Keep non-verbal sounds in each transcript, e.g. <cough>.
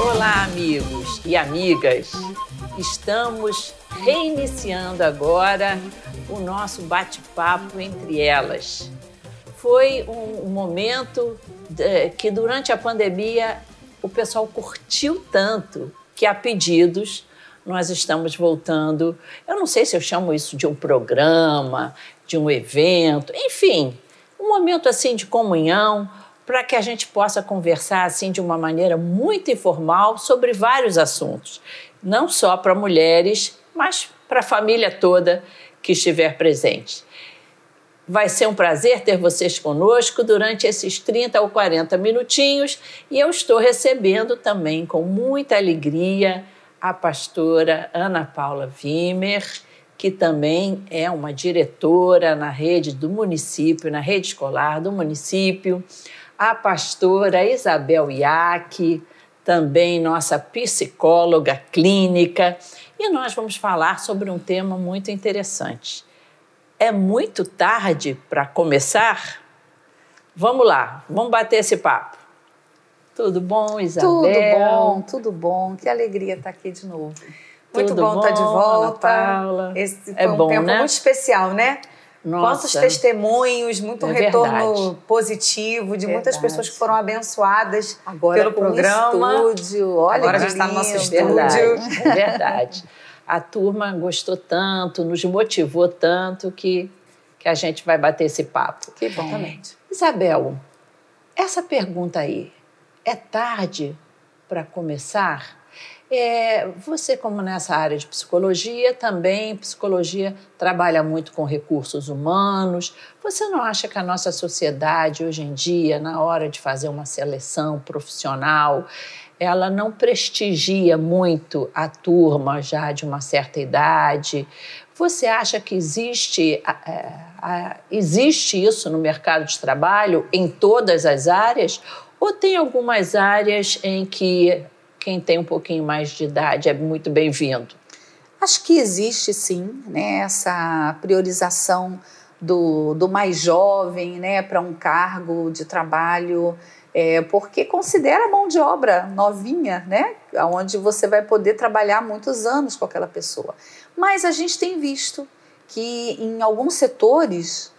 Olá, amigos e amigas. Estamos reiniciando agora o nosso bate-papo entre elas. Foi um momento que, durante a pandemia, o pessoal curtiu tanto que, a pedidos, nós estamos voltando. Eu não sei se eu chamo isso de um programa, de um evento, enfim, um momento assim de comunhão para que a gente possa conversar assim de uma maneira muito informal sobre vários assuntos, não só para mulheres, mas para a família toda que estiver presente. Vai ser um prazer ter vocês conosco durante esses 30 ou 40 minutinhos e eu estou recebendo também com muita alegria a pastora Ana Paula Wimmer, que também é uma diretora na rede do município, na rede escolar do município, a pastora Isabel Iac, também nossa psicóloga clínica, e nós vamos falar sobre um tema muito interessante. É muito tarde para começar? Vamos lá, vamos bater esse papo. Tudo bom, Isabel? Tudo bom, tudo bom. Que alegria estar aqui de novo. Muito Tudo bom, estar de volta. Esse É um bom, tempo né? muito especial, né? Nossa. Quantos testemunhos, muito É retorno verdade. positivo de muitas pessoas que foram abençoadas Agora pelo programa. estúdio, olha Agora que já está no nosso estúdio. Verdade, <laughs> é verdade. A turma gostou tanto, nos motivou tanto que, que a gente vai bater esse papo. Que bom. Exatamente. Isabel, essa pergunta aí, é tarde para começar? É, você, como nessa área de psicologia, também psicologia trabalha muito com recursos humanos. Você não acha que a nossa sociedade hoje em dia, na hora de fazer uma seleção profissional, ela não prestigia muito a turma já de uma certa idade? Você acha que existe, é, existe isso no mercado de trabalho em todas as áreas? Ou tem algumas áreas em que quem tem um pouquinho mais de idade é muito bem-vindo? Acho que existe sim, né, essa priorização do, do mais jovem, né, para um cargo de trabalho, é, porque considera a mão de obra novinha, né, onde você vai poder trabalhar muitos anos com aquela pessoa. Mas a gente tem visto que em alguns setores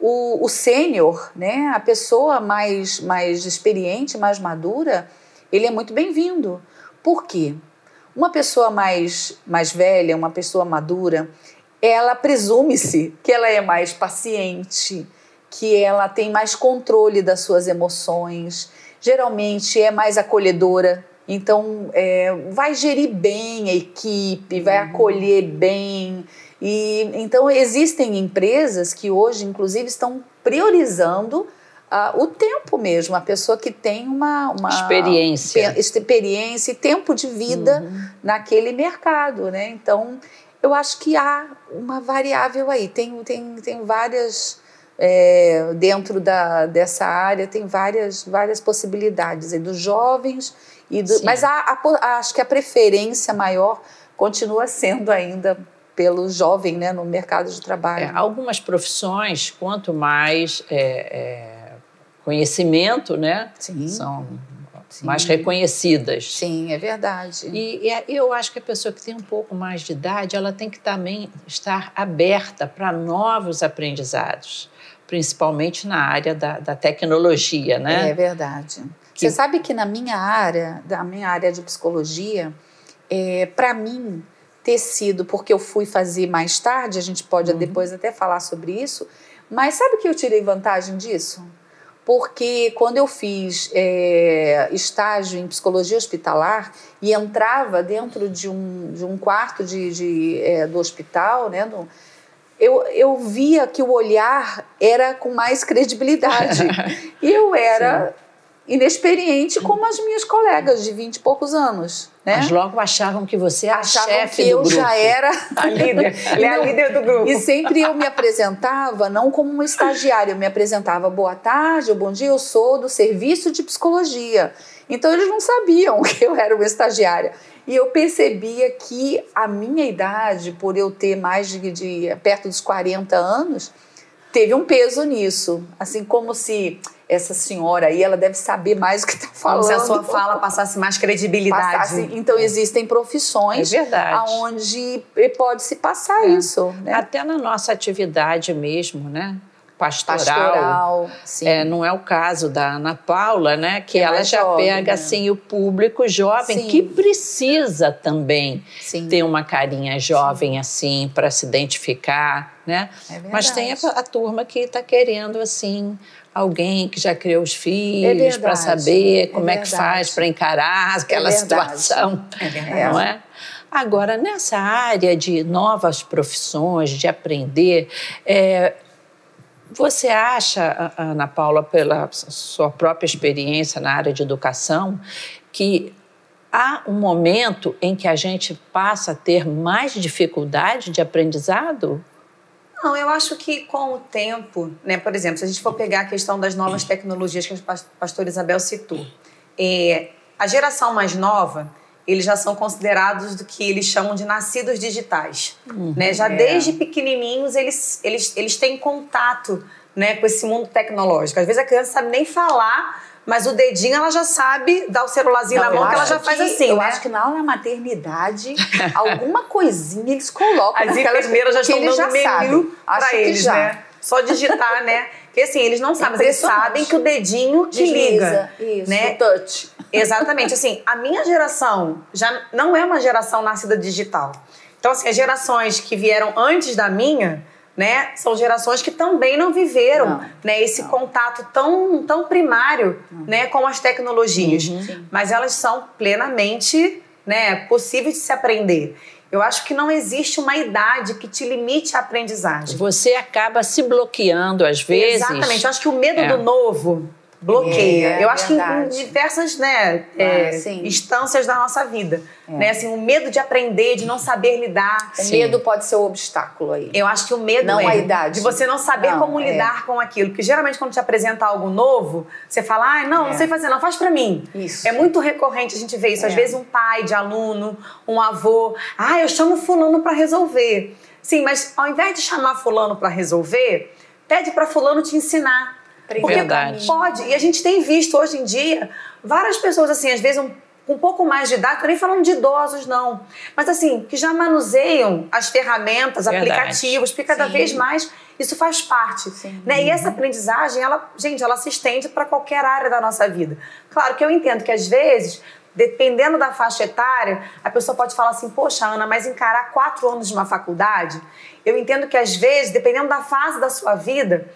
o, o sênior, né, a pessoa mais, mais experiente, mais madura, ele é muito bem-vindo. Por quê? Uma pessoa mais, mais velha, uma pessoa madura, ela presume-se que ela é mais paciente, que ela tem mais controle das suas emoções, geralmente é mais acolhedora. Então, é, vai gerir bem a equipe, vai acolher bem. E então existem empresas que hoje, inclusive, estão priorizando ah, o tempo mesmo, a pessoa que tem uma, uma Experiência. pe- experiência e tempo de vida naquele mercado, né? Então, eu acho que há uma variável aí. Tem, tem, tem várias é, dentro da, dessa área tem várias várias possibilidades aí dos jovens e do, mas a, a acho que a preferência maior continua sendo ainda pelo jovem, né, no mercado de trabalho. É, algumas profissões, quanto mais é, é, conhecimento, né, Sim. são Sim. mais reconhecidas. Sim, é verdade. E, e eu acho que a pessoa que tem um pouco mais de idade, ela tem que também estar aberta para novos aprendizados, principalmente na área da, da tecnologia, É né? verdade. Que- Você sabe que na minha área, da minha área de psicologia, é, para mim ter sido, porque eu fui fazer mais tarde, a gente pode depois até falar sobre isso, mas sabe que eu tirei vantagem disso? Porque quando eu fiz é, estágio em psicologia hospitalar e entrava dentro de um, de um quarto de, de, é, do hospital, né, no- eu, eu via que o olhar era com mais credibilidade. <laughs> e eu era inexperiente como as minhas colegas de 20 e poucos anos. Né? Mas logo achavam que você era a Achavam chefe que eu grupo. já era <laughs> A líder. Ela é a líder do grupo. E sempre eu me apresentava não como uma estagiária, eu me apresentava boa tarde ou bom dia, eu sou do serviço de psicologia. Então eles não sabiam <laughs> que eu era uma estagiária. E eu percebia que a minha idade, por eu ter mais de, de perto dos 40 anos, teve um peso nisso. Assim como se essa senhora aí, ela deve saber mais o que está falando. <laughs> Como se a sua fala passasse mais credibilidade. Passasse, então, é. existem profissões é onde pode se passar é. isso. Né? Até na nossa atividade mesmo, né? pastoral. pastoral é, não é o caso da Ana Paula, né? Que, ela já jovem, pega né? assim o público jovem sim. que precisa também sim. ter uma carinha jovem sim. assim para se identificar, né? É Mas tem a, a turma que está querendo assim alguém que já criou os filhos é para saber como é, é que faz para encarar aquela situação, não é? Agora, nessa área de novas profissões, de aprender, é, você acha, Ana Paula, pela sua própria experiência na área de educação, que há um momento em que a gente passa a ter mais dificuldade de aprendizado? Não, eu acho que com o tempo, né, por exemplo, se a gente for pegar a questão das novas tecnologias que a pastora Isabel citou, é, a geração mais nova, eles já são considerados do que eles chamam de nascidos digitais. Uhum, né? Já é. desde pequenininhos eles, eles, eles têm contato né, com esse mundo tecnológico. Às vezes a criança sabe nem falar, mas o dedinho ela já sabe dar o celularzinho Não, na mão que ela já faz assim. Eu né? acho que na maternidade, alguma coisinha eles colocam. As enfermeiras já estão dando já menu para eles, né? Só digitar, né? Porque assim, eles não sabem, mas eles sabem que o dedinho que Desliza, liga. Isso, né? o touch. Exatamente. Assim, a minha geração já não é uma geração nascida digital. Então, assim, as gerações que vieram antes da minha, né, são gerações que também não viveram, não, né, esse não. contato tão, tão primário, não. né, com as tecnologias. Uhum. Mas elas são plenamente, né, possíveis de se aprender. Eu acho que não existe uma idade que te limite a aprendizagem. Você acaba se bloqueando às vezes. Exatamente. Eu acho que o medo é. do novo bloqueia. É, eu acho verdade. que em diversas né, é, instâncias da nossa vida. É. Né? Assim, o medo de aprender, de não saber lidar. O medo pode ser o um obstáculo aí. Eu acho que o medo não é a idade. de você não saber não, como é. lidar com aquilo. Porque geralmente quando te apresenta algo novo, você fala, ah, não, não é. sei fazer, não, faz para mim. Isso. É muito recorrente a gente ver isso. Às vezes um pai de aluno, um avô, ah, eu chamo fulano para resolver. Sim, mas ao invés de chamar fulano para resolver, pede para fulano te ensinar. Porque Verdade. pode. E a gente tem visto hoje em dia várias pessoas, assim, às vezes um, um pouco mais de idade, nem falando de idosos, não. Mas assim, que já manuseiam as ferramentas, Verdade. aplicativos, porque cada Sim. vez mais isso faz parte. Né? E essa aprendizagem, ela, gente, ela se estende para qualquer área da nossa vida. Claro que eu entendo que às vezes dependendo da faixa etária, a pessoa pode falar assim: Poxa, Ana, mas encarar quatro anos de uma faculdade, eu entendo que às vezes, dependendo da fase da sua vida,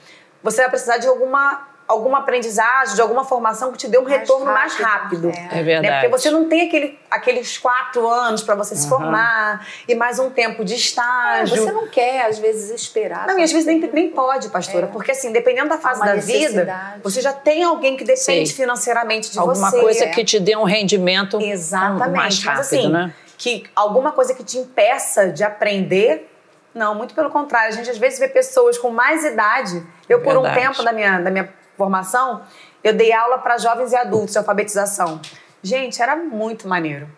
você vai precisar de alguma alguma aprendizagem, de alguma formação que te dê um mais retorno rápido, mais rápido. É, é verdade. Né? Porque você não tem aquele, aqueles quatro anos para você uhum. se formar e mais um tempo de estágio. É, você não quer, às vezes, esperar. Não, e às vezes nem, nem pode, pastora. É. Porque, assim, dependendo da fase da vida, você já tem alguém que depende Sim. financeiramente de alguma você. Alguma coisa que te dê um rendimento Exatamente. mais rápido, Mas, assim, né? Que alguma coisa que te impeça de aprender não, muito pelo contrário. A gente às vezes vê pessoas com mais idade. Eu, por Verdade. um tempo da minha, da minha formação, eu dei aula para jovens e adultos de alfabetização. Gente, era muito maneiro.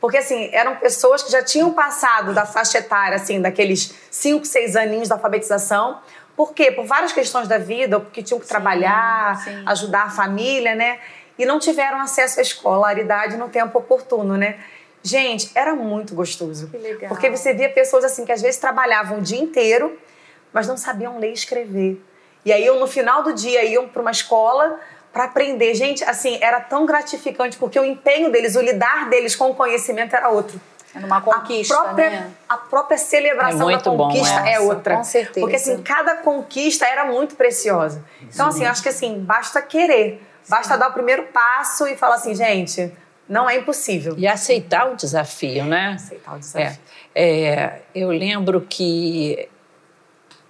Porque, assim, eram pessoas que já tinham passado da faixa etária, assim, daqueles 5, 6 aninhos da alfabetização. Por quê? Por várias questões da vida, porque tinham que sim, trabalhar, sim. ajudar a família, né? E não tiveram acesso à escolaridade no tempo oportuno, né? Gente, era muito gostoso. Que legal. Porque você via pessoas assim que às vezes trabalhavam o dia inteiro, mas não sabiam ler e escrever. E aí, no final do dia, iam para uma escola para aprender. Gente, assim, era tão gratificante, porque o empenho deles, o lidar deles com o conhecimento era outro. Era uma conquista, a própria, né? A própria celebração é da conquista bom, é outra. Com certeza. Porque, assim, cada conquista era muito preciosa. Então, assim, acho que, assim, basta querer. Basta Sim. dar o primeiro passo e falar assim, gente não é impossível. E aceitar o desafio, né? Aceitar o desafio. É, é, eu lembro que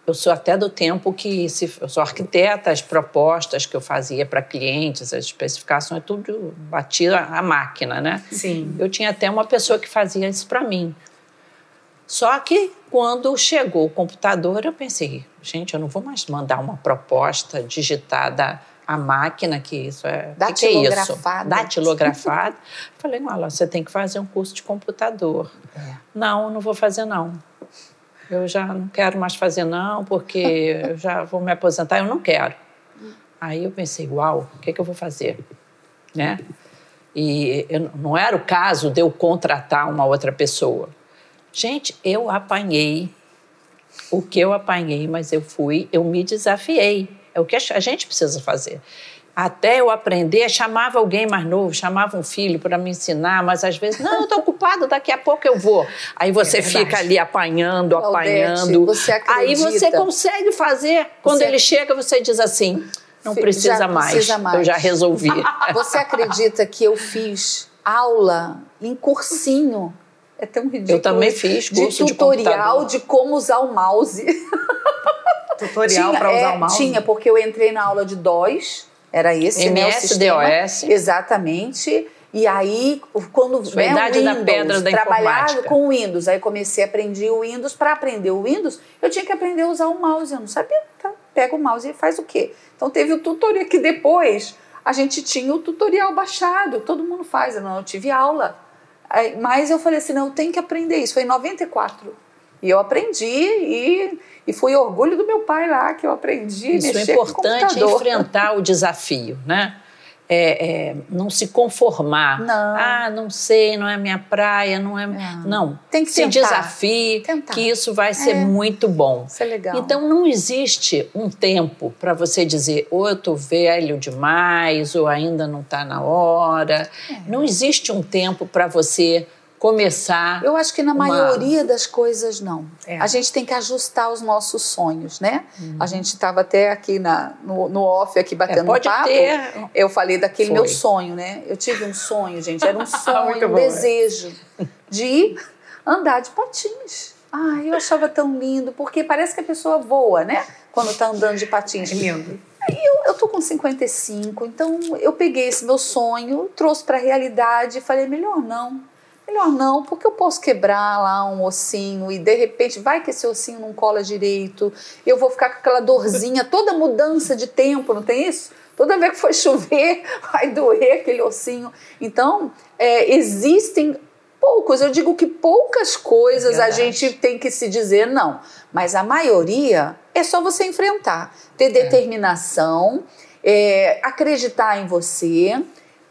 eu sou até do tempo que se, eu sou arquiteta, as propostas que eu fazia para clientes, as especificações, tudo batia a máquina, né? Sim. Eu tinha até uma pessoa que fazia isso para mim. Só que quando chegou o computador, eu pensei, gente, eu não vou mais mandar uma proposta digitada a máquina, que isso é. Datilografada. Que é Datilografada. <laughs> Falei, olha, você tem que fazer um curso de computador. É. Não, não vou fazer, não. Eu já não quero mais fazer, não, porque <laughs> eu já vou me aposentar, eu não quero. Aí eu pensei, uau, o que, é que eu vou fazer? Né? E eu, não era o caso de eu contratar uma outra pessoa. Gente, eu apanhei o que eu apanhei, mas eu fui, eu me desafiei. É o que a gente precisa fazer até eu aprender, chamava alguém mais novo, chamava um filho para me ensinar, mas às vezes, não, eu estou ocupado, daqui a pouco eu vou. Aí você é fica ali apanhando, apanhando. Você Aí você consegue fazer. Quando você... ele chega, você diz assim: não precisa, já mais, precisa mais, eu já resolvi. <laughs> Você acredita que eu fiz aula em cursinho? É tão ridículo. Eu também fiz curso de tutorial de, de como usar o mouse. <laughs> Tutorial para usar é, o mouse? Tinha, porque eu entrei na aula de DOS era esse MS, meu DOS. Exatamente. E aí, quando né, o Windows, da pedra da trabalhar com o Windows, aí comecei a aprender o Windows. Para aprender o Windows, eu tinha que aprender a usar o mouse. Eu não sabia. Tá? Pega o mouse e faz o quê? Então teve o tutorial que depois a gente tinha o tutorial baixado. Todo mundo faz. Eu não eu tive aula. Aí, mas eu falei assim, não, eu tenho que aprender isso. Foi em 94. E eu aprendi e e foi orgulho do meu pai lá que eu aprendi Isso a mexer é importante enfrentar o desafio, né? É, é, não se conformar. Não. Ah, não sei, não é minha praia, não é. Não. não. Tem que se tentar. desafie, tentar. que isso vai ser é. muito bom. Isso é legal. Então não existe um tempo para você dizer, ou eu estou velho demais, ou ainda não está na hora. É. Não existe um tempo para você começar. Eu acho que na uma... maioria das coisas não. É. A gente tem que ajustar os nossos sonhos, né? Uhum. A gente estava até aqui na, no, no off aqui batendo é, pode papo. Ter... Eu falei daquele Foi. meu sonho, né? Eu tive um sonho, gente. Era um <laughs> sonho, um desejo de andar de patins. Ai, eu achava tão lindo, porque parece que a pessoa voa, né? Quando está andando de patins. É lindo. Aí eu, eu tô com 55, então eu peguei esse meu sonho, trouxe para a realidade e falei, melhor não Melhor não, porque eu posso quebrar lá um ossinho e de repente vai que esse ossinho não cola direito, eu vou ficar com aquela dorzinha, toda mudança de tempo, não tem isso? Toda vez que for <laughs> chover, vai doer aquele ossinho. Então, é, existem poucos, eu digo que poucas coisas é a gente tem que se dizer não, mas a maioria é só você enfrentar, ter é. determinação, é, acreditar em você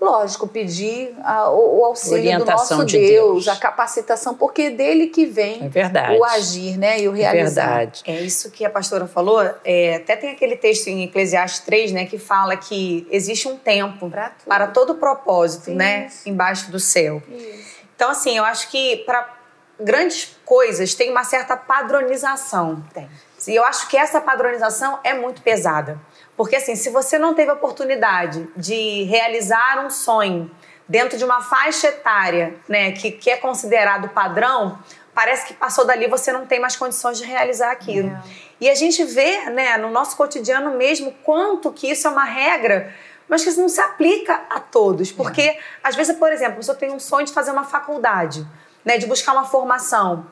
lógico, pedir a, o, auxílio Orientação do nosso de Deus, Deus, a capacitação, porque é dele que vem é o agir né, e o realizar. É, verdade. é isso que a pastora falou. É, até tem aquele texto em Eclesiastes 3, né, que fala que existe um tempo para todo propósito, né, embaixo do céu. Isso. Então, assim, eu acho que para grandes coisas tem uma certa padronização. Tem. E eu acho que essa padronização é muito pesada. Porque assim, se você não teve a oportunidade de realizar um sonho dentro de uma faixa etária, né, que, que é considerado padrão, parece que passou dali você não tem mais condições de realizar aquilo. É. E a gente vê, né, no nosso cotidiano mesmo, quanto que isso é uma regra, mas que isso não se aplica a todos. Porque, é. às vezes, por exemplo, você tem um sonho de fazer uma faculdade, né, de buscar uma formação.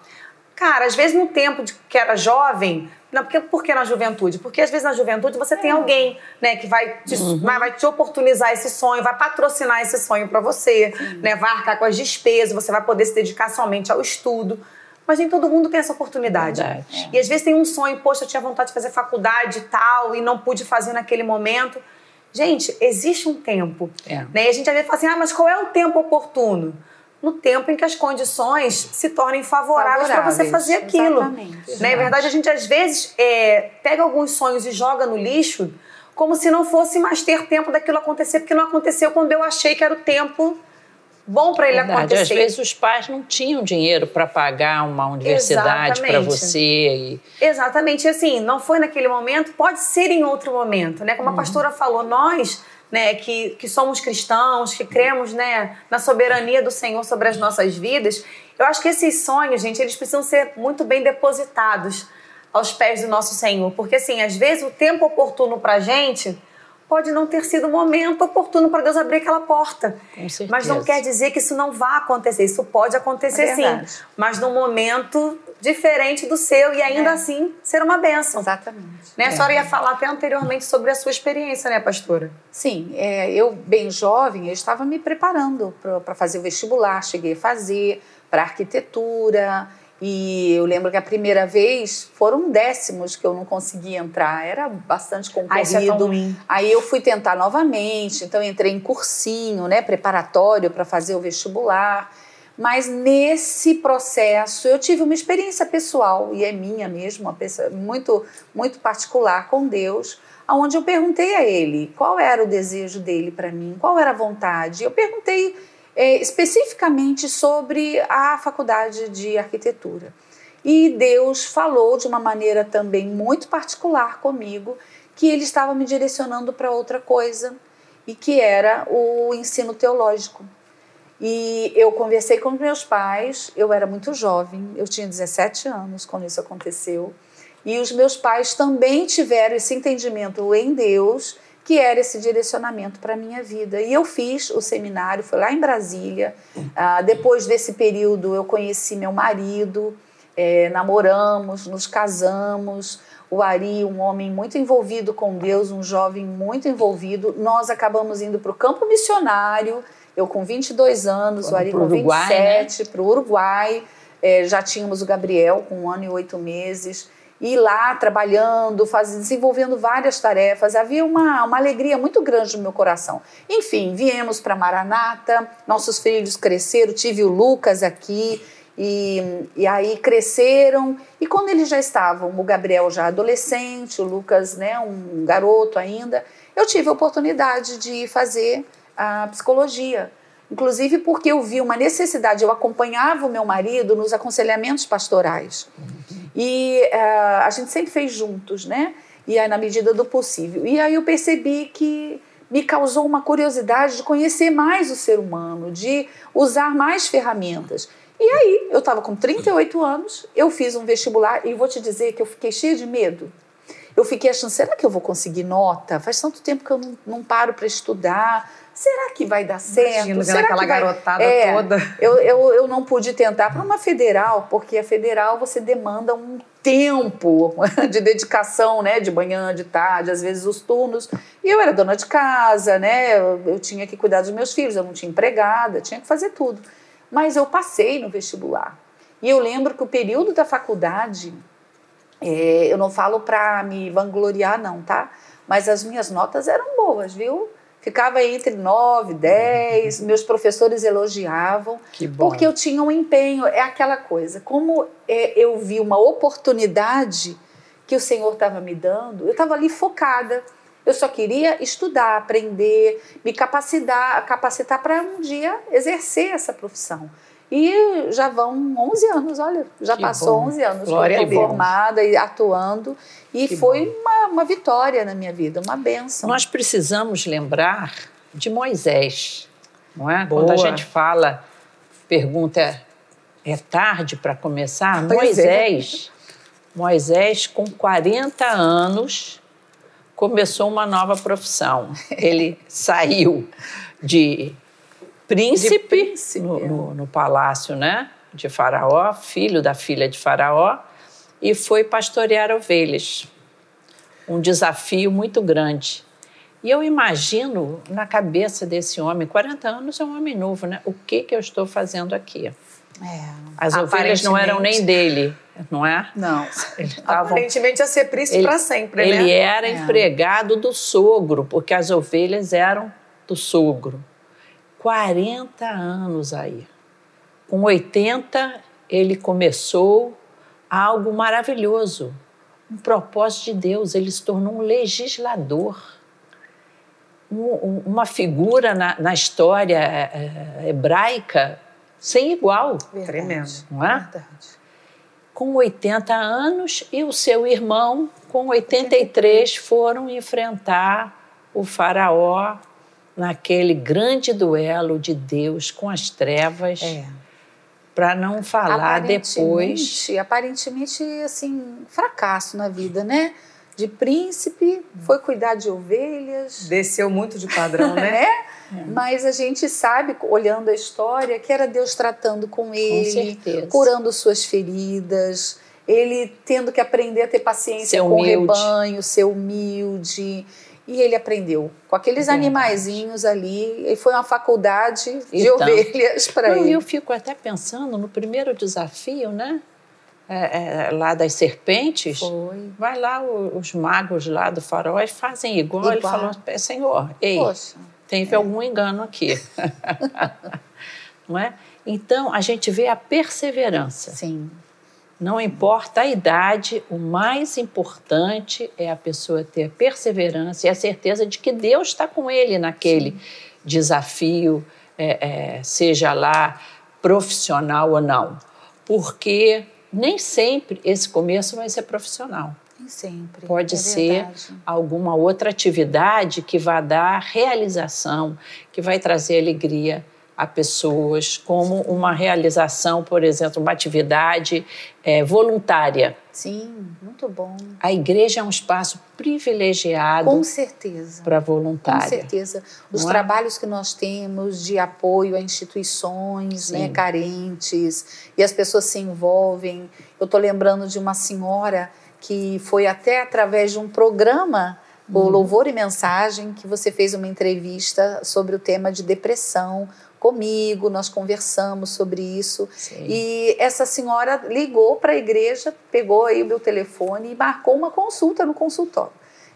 Cara, às vezes no tempo de que era jovem, não, porque, por que na juventude? Porque às vezes na juventude você tem é. alguém né, que vai te, uhum. vai, vai, te oportunizar esse sonho, vai patrocinar esse sonho para você, né, vai arcar com as despesas, você vai poder se dedicar somente ao estudo. Mas nem todo mundo tem essa oportunidade. Verdade. E às vezes tem um sonho, poxa, eu tinha vontade de fazer faculdade e tal, e não pude fazer naquele momento. Gente, existe um tempo. É. Né? E a gente às vezes fala assim, ah, mas qual é o tempo oportuno? No tempo em que as condições se tornem favoráveis, favoráveis para você fazer aquilo. Exatamente. Né? Na verdade, a gente às vezes é, pega alguns sonhos e joga no lixo como se não fosse mais ter tempo daquilo acontecer, porque não aconteceu quando eu achei que era o tempo bom para ele Verdade. acontecer. Às vezes os pais não tinham dinheiro para pagar uma universidade para você. E... Exatamente. Assim, não foi naquele momento, pode ser em outro momento. Né? Como uhum. a pastora falou, nós né, que, que somos cristãos, que cremos né, na soberania do Senhor sobre as nossas vidas, eu acho que esses sonhos, gente, eles precisam ser muito bem depositados aos pés do nosso Senhor. Porque, assim, às vezes o tempo oportuno para a gente pode não ter sido o momento oportuno para Deus abrir aquela porta. Mas não quer dizer que isso não vá acontecer. Isso pode acontecer é sim, mas num momento diferente do seu e ainda é. assim ser uma benção. Exatamente. Né? A senhora ia falar até anteriormente sobre a sua experiência, né, pastora? Sim, é, eu bem jovem, eu estava me preparando para fazer o vestibular, cheguei a fazer para arquitetura E eu lembro que a primeira vez foram décimos que eu não consegui entrar, era bastante concorrido. Ah, isso é. Aí eu fui tentar novamente, então entrei em cursinho, né, preparatório para fazer o vestibular. Mas nesse processo eu tive uma experiência pessoal e é minha mesmo, uma pessoa muito muito particular com Deus, aonde eu perguntei a ele qual era o desejo dele para mim, qual era a vontade. Eu perguntei é, especificamente sobre a faculdade de arquitetura. E Deus falou de uma maneira também muito particular comigo que ele estava me direcionando para outra coisa e que era o ensino teológico. E eu conversei com meus pais, eu era muito jovem, eu tinha 17 anos quando isso aconteceu. E os meus pais também tiveram esse entendimento em Deus, que era esse direcionamento para a minha vida. E eu fiz o seminário, foi lá em Brasília. Ah, depois desse período, eu conheci meu marido, é, namoramos, nos casamos. O Ari, um homem muito envolvido com Deus, um jovem muito envolvido. Nós acabamos indo para o campo missionário eu com 22 anos, Quando o Ari com Uruguai, 27, para o Uruguai. É, já tínhamos o Gabriel com um ano e oito meses. E lá trabalhando, faz, desenvolvendo várias tarefas. Havia uma, uma alegria muito grande no meu coração. Enfim, viemos para Maranata, nossos filhos cresceram, tive o Lucas aqui. E, e aí cresceram, e quando eles já estavam, o Gabriel já adolescente, o Lucas, né, um garoto ainda, eu tive a oportunidade de fazer a psicologia. Inclusive porque eu vi uma necessidade, eu acompanhava o meu marido nos aconselhamentos pastorais. E uh, a gente sempre fez juntos, né? E aí, na medida do possível. E aí eu percebi que me causou uma curiosidade de conhecer mais o ser humano, de usar mais ferramentas. E aí, eu estava com 38 anos, eu fiz um vestibular e vou te dizer que eu fiquei cheia de medo. Eu fiquei achando, será que eu vou conseguir nota? Faz tanto tempo que eu não, não paro para estudar será que vai dar certo? Imagina, será aquela que vai... garotada é, toda. Eu, eu, eu não pude tentar para uma federal, porque a federal você demanda um tempo <laughs> de dedicação, né? De manhã, de tarde, às vezes os turnos. E eu era dona de casa, né? Eu, eu tinha que cuidar dos meus filhos, eu não tinha empregada, tinha que fazer tudo. Mas eu passei no vestibular. E eu lembro que o período da faculdade, é, eu não falo para me vangloriar, não, tá? Mas as minhas notas eram boas, viu? Ficava entre 9, 10, meus professores elogiavam, porque eu tinha um empenho, é aquela coisa, como é, eu vi uma oportunidade que o Senhor estava me dando, eu estava ali focada, eu só queria estudar, aprender, me capacitar, capacitar para um dia exercer essa profissão. E já vão 11 anos, olha, já que passou bom. 11 anos Glória formada e atuando. E que foi uma, uma vitória na minha vida, uma benção. Nós precisamos lembrar de Moisés, não é? Boa. Quando a gente fala, pergunta, é tarde para começar? Pois é. Moisés, é. Moisés, com 40 anos, começou uma nova profissão. <laughs> Ele saiu de príncipe, de príncipe no, no, no, palácio né, de Faraó, filho da filha de Faraó, e foi pastorear ovelhas. Um desafio muito grande. E eu imagino na cabeça desse homem, 40 anos é um homem novo, né? O que, que eu estou fazendo aqui? É, As ovelhas não eram nem dele, não é? Não. Tavam... Aparentemente ia ser príncipe para sempre, ele né? Ele era é. empregado do sogro, porque as ovelhas eram do sogro. 40 anos aí. Com 80, ele começou algo maravilhoso, um propósito de Deus. Ele se tornou um legislador, um, uma figura na, na história é, hebraica sem igual. Verdade. Tremendo. Não é? Verdade. Com 80 anos e o seu irmão, com 83, foram enfrentar o faraó naquele grande duelo de Deus com as trevas. É. Para não falar depois. Aparentemente, assim, fracasso na vida, né? De príncipe, foi cuidar de ovelhas. Desceu muito de padrão, né? né? <laughs> É. Mas a gente sabe, olhando a história, que era Deus tratando com ele, com curando suas feridas, ele tendo que aprender a ter paciência ser com humilde. o rebanho, ser humilde. E ele aprendeu com aqueles Verdade. animaizinhos ali. E foi uma faculdade de então, ovelhas para ele. Eu fico até pensando no primeiro desafio, né? é, é, lá das serpentes, Foi. vai lá o- os magos lá do farol e fazem igual. Ele Igual. falou, Senhor, ei, Poxa, teve algum engano aqui. <laughs> Não é? Então, a gente vê a perseverança. sim. Não importa a idade, o mais importante é a pessoa ter perseverança e a certeza de que Deus está com ele naquele desafio, é, é, seja lá profissional ou não. Porque nem sempre esse começo vai ser profissional. Nem sempre. Pode é ser verdade. alguma outra atividade que vai dar realização, que vai trazer alegria a pessoas, como uma realização, por exemplo, uma atividade eh, voluntária. Sim, muito bom. A igreja é um espaço privilegiado Com certeza. para Com voluntária. certeza. Os Não é? trabalhos que nós temos de apoio a instituições né, carentes e as pessoas se envolvem. Eu estou lembrando de uma senhora que foi até através de um programa, o Uhum. Louvor e Mensagem, que você fez uma entrevista sobre o tema de depressão comigo, nós conversamos sobre isso. Sim. E essa senhora ligou para a igreja, pegou aí o meu telefone e marcou uma consulta no consultório.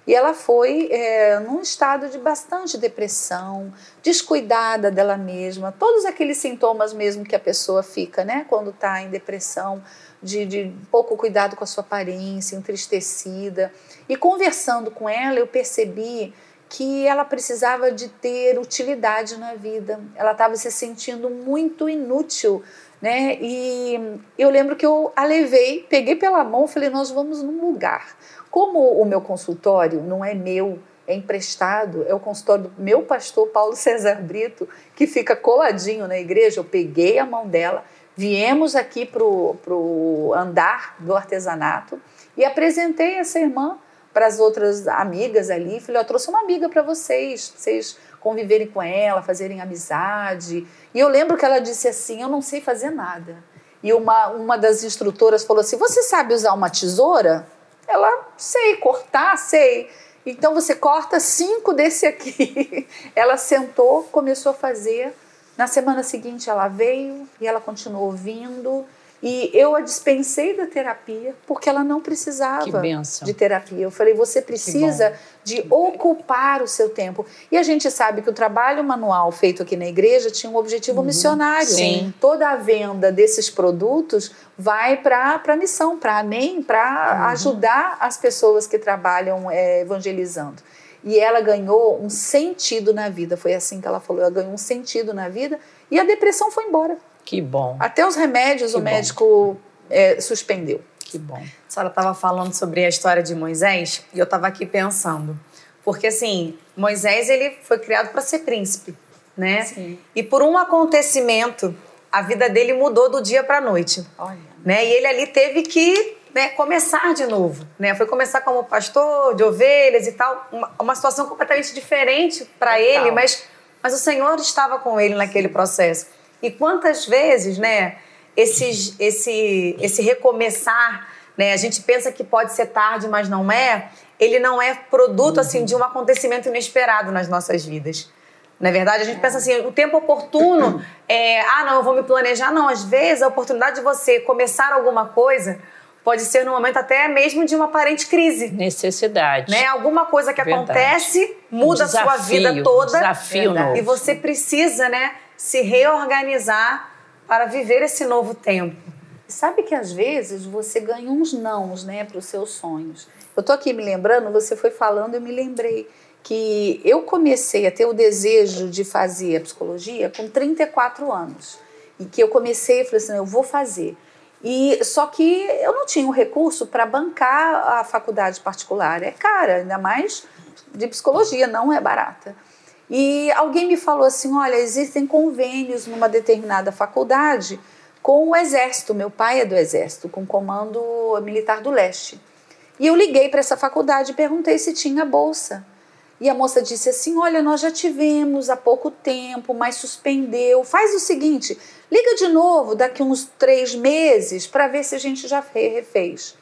E ela foi é, num estado de bastante depressão, descuidada dela mesma, todos aqueles sintomas mesmo que a pessoa fica, né, quando está em depressão, de, de pouco cuidado com a sua aparência, entristecida. E conversando com ela, eu percebi que ela precisava de ter utilidade na vida. Ela estava se sentindo muito inútil, né? E eu lembro que eu a levei, peguei pela mão, falei: "Nós vamos num lugar. Como o meu consultório não é meu, é emprestado, é o consultório do meu pastor Paulo César Brito, que fica coladinho na igreja. Eu peguei a mão dela, viemos aqui pro pro andar do artesanato e apresentei essa irmã para as outras amigas ali. Falei, eu trouxe uma amiga para vocês, vocês conviverem com ela, fazerem amizade. E eu lembro que ela disse assim: Eu não sei fazer nada. E uma, uma das instrutoras falou assim: Você sabe usar uma tesoura? Ela, sei, cortar, sei. Então você corta cinco desse aqui. <laughs> ela sentou, começou a fazer. Na semana seguinte ela veio e ela continuou vindo. E eu a dispensei da terapia porque ela não precisava de terapia. Eu falei, você precisa de ocupar o seu tempo. E a gente sabe que o trabalho manual feito aqui na igreja tinha um objetivo missionário. Sim. Toda a venda desses produtos vai para a missão, para Amém, para ajudar as pessoas que trabalham é, evangelizando. E ela ganhou um sentido na vida. Foi assim que ela falou. Ela ganhou um sentido na vida e a depressão foi embora. Que bom, Até os remédios Que o bom. médico é, suspendeu. que bom. A senhora estava falando sobre a história de Moisés e eu estava aqui pensando. Porque, assim, Moisés ele foi criado para ser príncipe, né? Sim. E por um acontecimento, a vida dele mudou do dia para a noite. Olha. Né? E ele ali teve que né, começar de novo. Né? Foi começar como pastor de ovelhas e tal. Uma, uma situação completamente diferente para ele, mas, mas o Senhor estava com ele naquele processo. E quantas vezes, né, esses, esse, esse recomeçar, né, a gente pensa que pode ser tarde, mas não é, ele não é produto assim de um acontecimento inesperado nas nossas vidas. Na verdade, a gente pensa assim, o tempo oportuno, <coughs> é, ah, não, eu vou me planejar. Não, às vezes a oportunidade de você começar alguma coisa pode ser no momento até mesmo de uma aparente crise. Necessidade. Né? Alguma coisa que Verdade. acontece muda a sua Desafio, vida toda. desafio Verdade. novo. E você precisa, né, se reorganizar para viver esse novo tempo. Sabe que às vezes você ganha uns nãos, né, para os seus sonhos. Eu tô aqui me lembrando, você foi falando, eu me lembrei que eu comecei a ter o desejo de fazer a psicologia com 34 anos. E que eu comecei, falei assim, eu vou fazer. E só que eu não tinha o recurso para bancar a faculdade particular, é cara, ainda mais de psicologia, não é barata. E alguém me falou assim: olha, existem convênios numa determinada faculdade com o Exército. Meu pai é do Exército, com o Comando Militar do Leste. E eu liguei para essa faculdade e perguntei se tinha bolsa. E a moça disse assim: Olha, nós já tivemos há pouco tempo, mas suspendeu. Faz o seguinte: liga de novo daqui uns três meses para ver se a gente já fe- refez.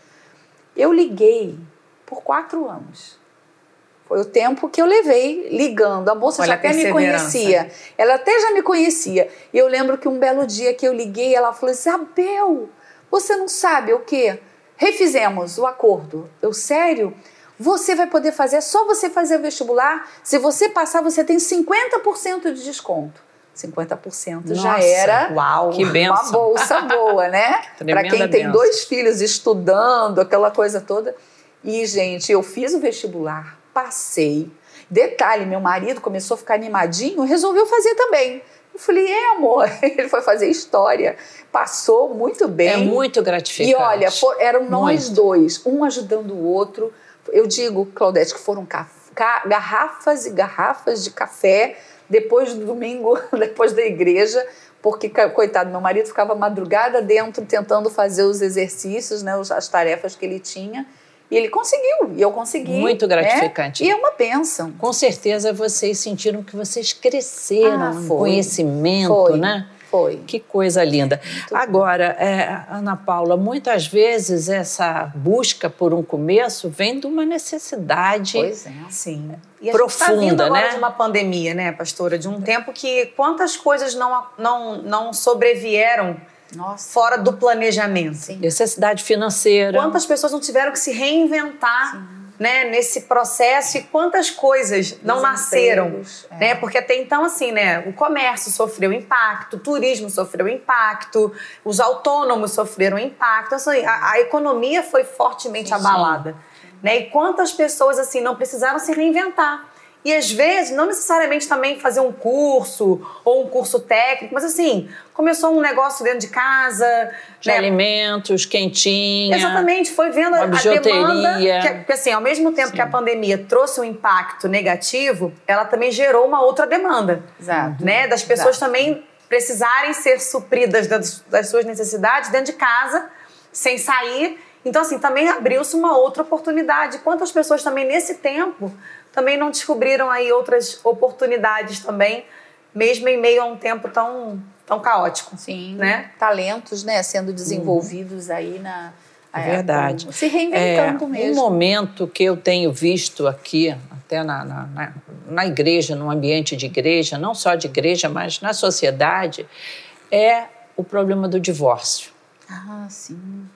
Eu liguei por quatro anos. Foi o tempo que eu levei ligando. A moça Olha já a até me conhecia. Ela até já me conhecia. E eu lembro que um belo dia que eu liguei, ela falou: Isabel, Você não sabe o quê? Refizemos o acordo. Eu, sério? Você vai poder fazer, é só você fazer o vestibular. Se você passar, você tem 50% de desconto. 50% Nossa, já era uau, que uma bolsa boa, né? <laughs> Para quem tem benção. dois filhos estudando, aquela coisa toda. E, gente, eu fiz o vestibular, passei. Detalhe, meu marido começou a ficar animadinho, resolveu fazer também. Eu falei, é, amor. <laughs> Ele foi fazer história. Passou muito bem. É muito gratificante. E olha, for, eram nós muito. dois, um ajudando o outro. Eu digo, Claudete, que foram garrafas e garrafas de café depois do domingo, <laughs> depois da igreja, porque, coitado, meu marido ficava madrugada dentro tentando fazer os exercícios, né, as tarefas que ele tinha. E ele conseguiu, e eu consegui. Muito né? gratificante. Né? E é uma bênção. Com certeza vocês sentiram que vocês cresceram ah, em conhecimento, foi. né? Foi. Que coisa linda. Muito Agora, é, Ana Paula, muitas vezes essa busca por um começo vem de uma necessidade. Pois é, sim. E a profunda, gente tá vindo agora né? de uma pandemia, né, pastora? De um tempo que quantas coisas não, não, não sobrevieram Nossa. fora do planejamento. Sim. Necessidade financeira. Quantas pessoas não tiveram que se reinventar? Sim né, nesse processo e quantas coisas não nasceram, é. né? Porque até então assim, né, o comércio sofreu impacto, o turismo sofreu impacto, os autônomos sofreram impacto, assim, a, a economia foi fortemente sim, abalada, né? E quantas pessoas assim não precisaram se reinventar? E às vezes, não necessariamente também fazer um curso ou um curso técnico, mas assim, começou um negócio dentro de casa. De né? alimentos, quentinha. Exatamente, foi vendo a demanda. Que, porque assim, ao mesmo tempo Sim. que a pandemia trouxe um impacto negativo, ela também gerou uma outra demanda. Exato. Né? Das pessoas Exato. também precisarem ser supridas das, das suas necessidades dentro de casa, sem sair. Então, assim, também abriu-se uma outra oportunidade. Quantas pessoas também nesse tempo também não descobriram aí outras oportunidades também, mesmo em meio a um tempo tão, tão caótico. Sim, né? talentos né, sendo desenvolvidos uhum. aí na... É verdade. Se reinventando é, mesmo. Um momento que eu tenho visto aqui, até na, na, na, na igreja, no ambiente de igreja, não só de igreja, mas na sociedade, é o problema do divórcio. Ah, sim.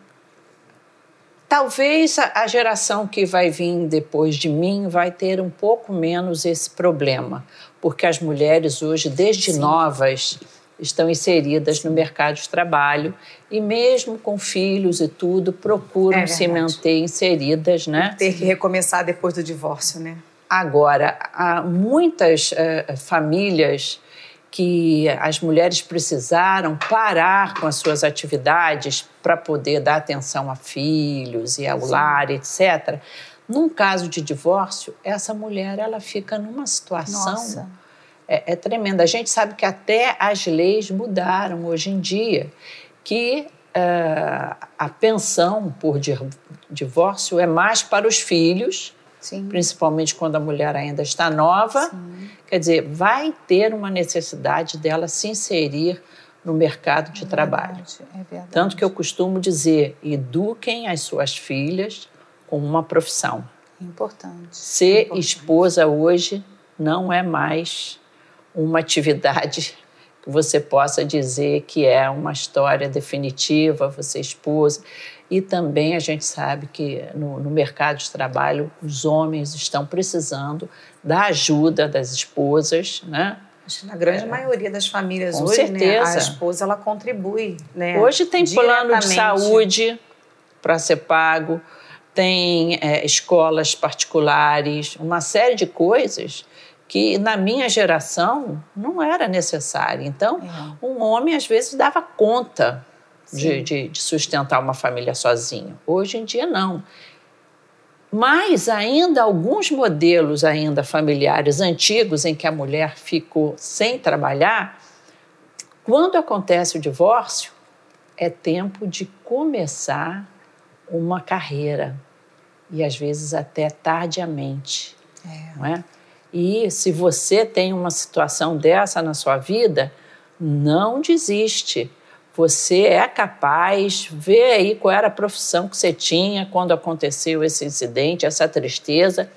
Talvez a geração que vai vir depois de mim vai ter um pouco menos esse problema, porque as mulheres hoje, desde Sim. novas, estão inseridas no mercado de trabalho e mesmo com filhos e tudo procuram é se manter inseridas, né? Ter que recomeçar depois do divórcio, né? Agora, há muitas uh, famílias que as mulheres precisaram parar com as suas atividades para poder dar atenção a filhos e ao Sim. lar, etc. Num caso de divórcio, essa mulher ela fica numa situação é, é, tremenda. A gente sabe que até as leis mudaram hoje em dia, que uh, a pensão por divórcio é mais para os filhos Sim. principalmente quando a mulher ainda está nova. Sim. Quer dizer, vai ter uma necessidade dela se inserir no mercado de é trabalho. Verdade, é verdade. Tanto que eu costumo dizer: eduquem as suas filhas com uma profissão. Importante. Ser Importante. esposa hoje não é mais uma atividade <laughs> que você possa dizer que é uma história definitiva, você é esposa. E também a gente sabe que no, no, mercado de trabalho os homens estão precisando da ajuda das esposas, né? Na grande é, maioria das famílias com hoje, certeza. Né, a esposa ela contribui, né? Hoje tem plano de saúde para ser pago, tem é, escolas particulares, uma série de coisas que na minha geração não era necessário. Então, é. um homem às vezes dava conta de, de, de, sustentar uma família sozinho. Hoje em dia não. Mas ainda alguns modelos ainda familiares antigos em que a mulher ficou sem trabalhar, quando acontece o divórcio, é tempo de começar uma carreira e às vezes até tardiamente, é. não é? E se você tem uma situação dessa na sua vida, não desiste você é capaz, vê aí qual era a profissão que você tinha quando aconteceu esse incidente, essa tristeza,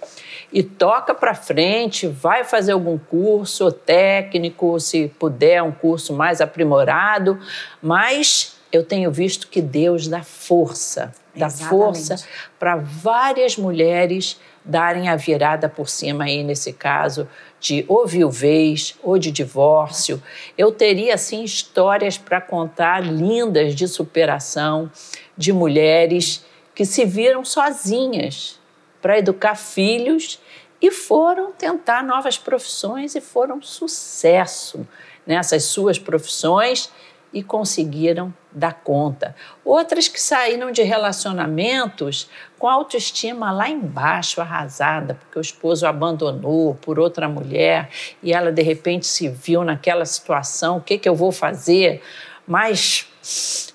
e toca para frente, vai fazer algum curso técnico, se puder, um curso mais aprimorado, mas eu tenho visto que Deus dá força, dá Exatamente. força para várias mulheres darem a virada por cima aí nesse caso de ou viuvez ou de divórcio. Eu teria assim histórias para contar lindas de superação de mulheres que se viram sozinhas para educar filhos e foram tentar novas profissões e foram sucesso nessas suas profissões e conseguiram dar conta. Outras que saíram de relacionamentos com autoestima lá embaixo, arrasada, porque o esposo abandonou por outra mulher e ela de repente se viu naquela situação: o que, que eu vou fazer? Mas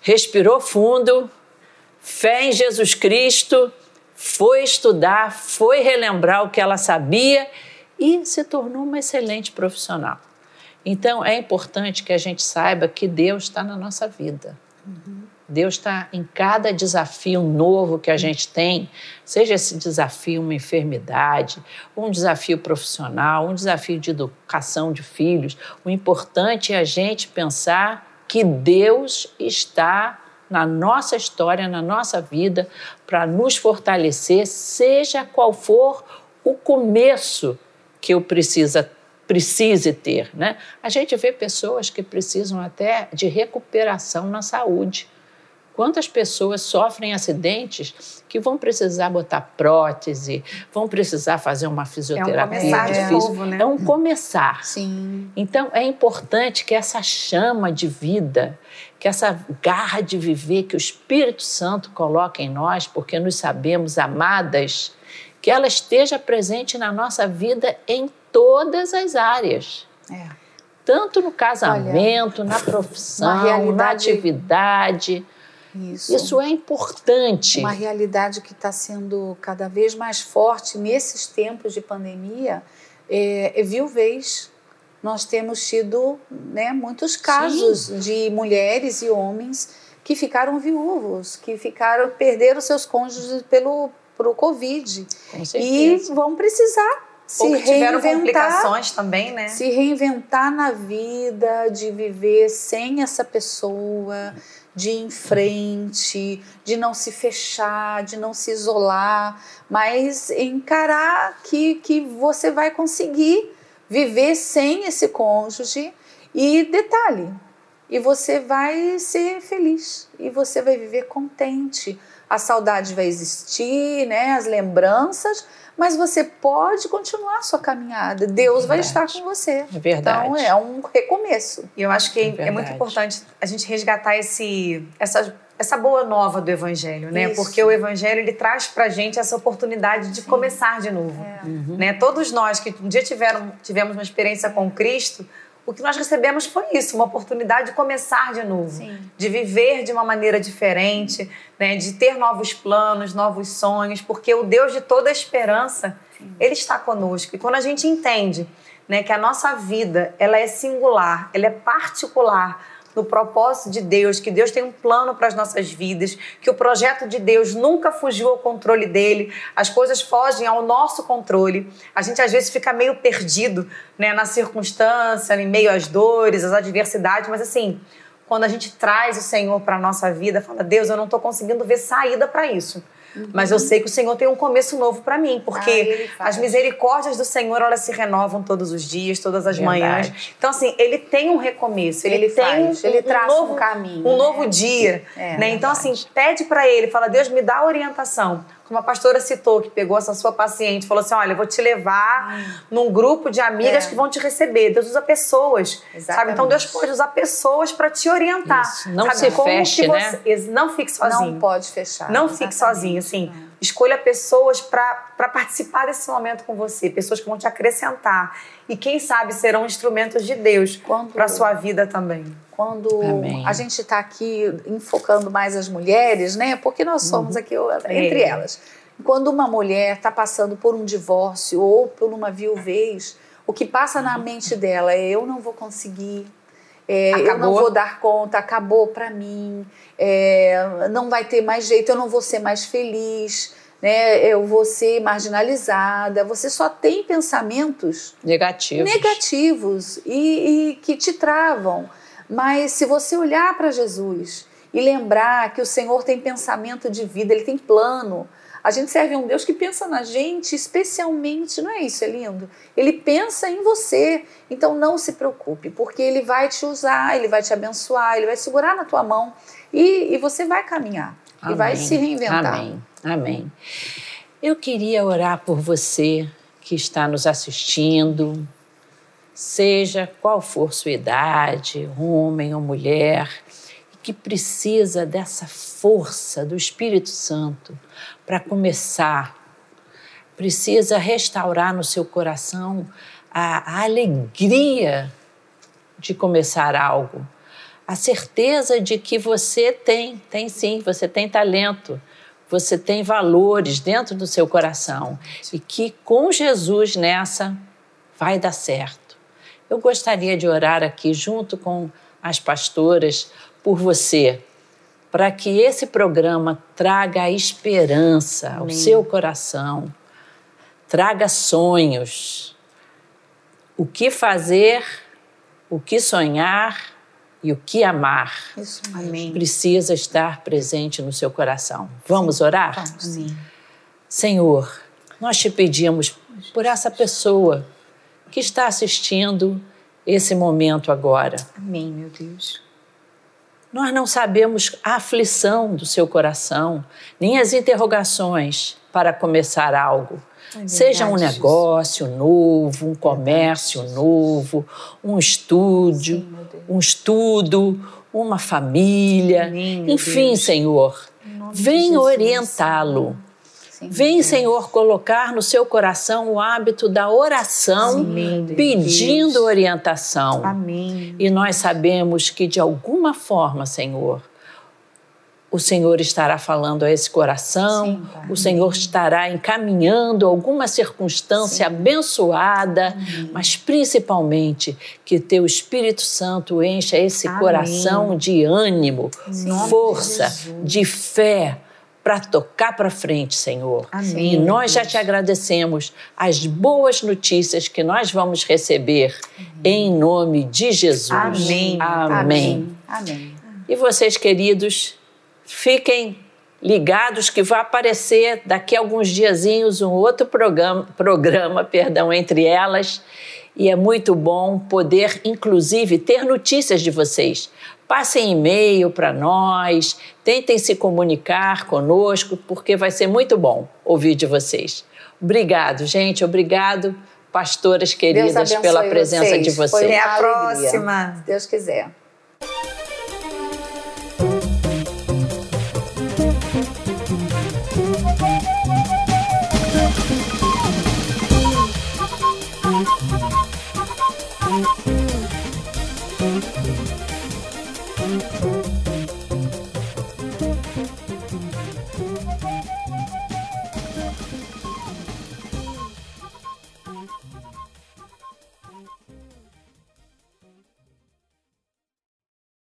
respirou fundo, fé em Jesus Cristo, foi estudar, foi relembrar o que ela sabia e se tornou uma excelente profissional. Então, é importante que a gente saiba que Deus está na nossa vida. Deus está em cada desafio novo que a gente tem, seja esse desafio uma enfermidade, um desafio profissional, um desafio de educação de filhos. O importante é a gente pensar que Deus está na nossa história, na nossa vida, para nos fortalecer, seja qual for o começo que eu precisa precise ter, né? A gente vê pessoas que precisam até de recuperação na saúde. Quantas pessoas sofrem acidentes que vão precisar botar prótese, vão precisar fazer uma fisioterapia. É um começar de novo, né? É um começar. Sim. Então é importante que essa chama de vida, que essa garra de viver que o Espírito Santo coloca em nós, porque nos sabemos amadas, que ela esteja presente na nossa vida em todas as áreas. É. Tanto no casamento, Olha, na <laughs> profissão, na atividade. Isso. Isso é importante. Uma realidade que está sendo cada vez mais forte nesses tempos de pandemia é, é viuvez. Nós temos tido né, muitos casos Sim. de mulheres e homens que ficaram viúvos, que ficaram perderam seus cônjuges pelo pro Covid e vão precisar se Ou que tiveram complicações também, né? Se reinventar na vida, de viver sem essa pessoa, de ir em frente, de não se fechar, de não se isolar, mas encarar que, que você vai conseguir viver sem esse cônjuge. E detalhe, e você vai ser feliz, e você vai viver contente. A saudade vai existir, né? as lembranças, mas você pode continuar a sua caminhada. Deus é vai estar com você. É verdade. Então é um recomeço. E eu acho que é, é muito importante a gente resgatar esse, essa, essa boa nova do Evangelho, né? Isso. Porque o Evangelho ele traz pra gente essa oportunidade de Sim. começar de novo. É. Uhum. Né? Todos nós que um dia tiveram, tivemos uma experiência com Cristo, o que nós recebemos foi isso, uma oportunidade de começar de novo, Sim. de viver de uma maneira diferente, né, de ter novos planos, novos sonhos, porque o Deus de toda esperança, Sim. ele está conosco. E quando a gente entende, né, que a nossa vida, ela é singular, ela é particular, no propósito de Deus, que Deus tem um plano para as nossas vidas, que o projeto de Deus nunca fugiu ao controle dele, as coisas fogem ao nosso controle. A gente às vezes fica meio perdido né, na circunstância, em meio às dores, às adversidades, mas assim, quando a gente traz o Senhor para a nossa vida, fala, Deus, eu não estou conseguindo ver saída para isso. Mas eu sei que o Senhor tem um começo novo para mim, porque ah, as misericórdias do Senhor elas se renovam todos os dias, todas as Verdade. manhãs. Então assim, ele tem um recomeço, ele, ele tem faz, um, ele traz um, novo, um caminho, um né? novo dia, é, né? Então assim, pede para ele, fala: "Deus, me dá orientação como a pastora citou, que pegou essa sua paciente, falou assim: olha, eu vou te levar hum. num grupo de amigas é. que vão te receber. Deus usa pessoas. Exatamente. Sabe? Então Deus pode usar pessoas para te orientar. Isso. Não sabe? se Como feche, né? Não fique sozinho. Não pode fechar. Não Exatamente. fique sozinho, assim. É. Escolha pessoas para participar desse momento com você, pessoas que vão te acrescentar. E quem sabe serão instrumentos de Deus para a sua vida também. Quando Amém. a gente está aqui enfocando mais as mulheres, né? Porque nós somos uhum. aqui entre é. elas. Quando uma mulher está passando por um divórcio ou por uma viuvez, o que passa na mente dela é: eu não vou conseguir, é, eu não vou dar conta, acabou para mim, é, não vai ter mais jeito, eu não vou ser mais feliz, né? eu vou ser marginalizada. Você só tem pensamentos negativos, negativos e, e que te travam. Mas se você olhar para Jesus e lembrar que o Senhor tem pensamento de vida, ele tem plano. A gente serve a um Deus que pensa na gente especialmente, não é isso? É lindo? Ele pensa em você. Então não se preocupe, porque ele vai te usar, ele vai te abençoar, ele vai segurar na tua mão e, e você vai caminhar Amém. e vai se reinventar. Amém. Amém. Eu queria orar por você que está nos assistindo, seja qual for sua idade, homem ou mulher, que precisa dessa força do Espírito Santo para começar, precisa restaurar no seu coração a, a alegria de começar algo, a certeza de que você tem, tem sim, você tem talento, você tem valores dentro do seu coração e que com Jesus nessa vai dar certo. Eu gostaria de orar aqui junto com as pastoras por você, para que esse programa traga esperança Amém. ao seu coração, traga sonhos, o que fazer, o que sonhar e o que amar Isso precisa estar presente no seu coração. Vamos orar? Amém. Senhor, nós te pedimos por essa pessoa que está assistindo esse momento agora. Amém, meu Deus. Nós não sabemos a aflição do seu coração, nem as interrogações para começar algo. É Seja um negócio Jesus. novo, um comércio verdade, novo, um estúdio, Sim, um estudo, uma família, enfim, Deus. Senhor, vem orientá-lo Sim, Vem, Senhor, colocar no seu coração o hábito da oração, Sim, pedindo Deus. orientação. Amém. E nós sabemos que, de alguma forma, Senhor, o Senhor estará falando a esse coração, Sim, o Senhor estará encaminhando alguma circunstância Sim. abençoada, Amém. mas principalmente que teu Espírito Santo encha esse Amém. coração de ânimo, força, de, de fé, para tocar para frente, Senhor. Amém. E nós já te agradecemos as boas notícias que nós vamos receber em nome de Jesus. Amém. Amém. Amém. E vocês, queridos, fiquem ligados que vai aparecer daqui a alguns diazinhos um outro programa, programa, perdão, entre elas. E é muito bom poder, inclusive, ter notícias de vocês. Passem e-mail para nós, tentem se comunicar conosco, porque vai ser muito bom ouvir de vocês. Obrigado, gente. Obrigado, pastoras queridas, pela presença vocês. de vocês. Até a próxima. Se Deus quiser.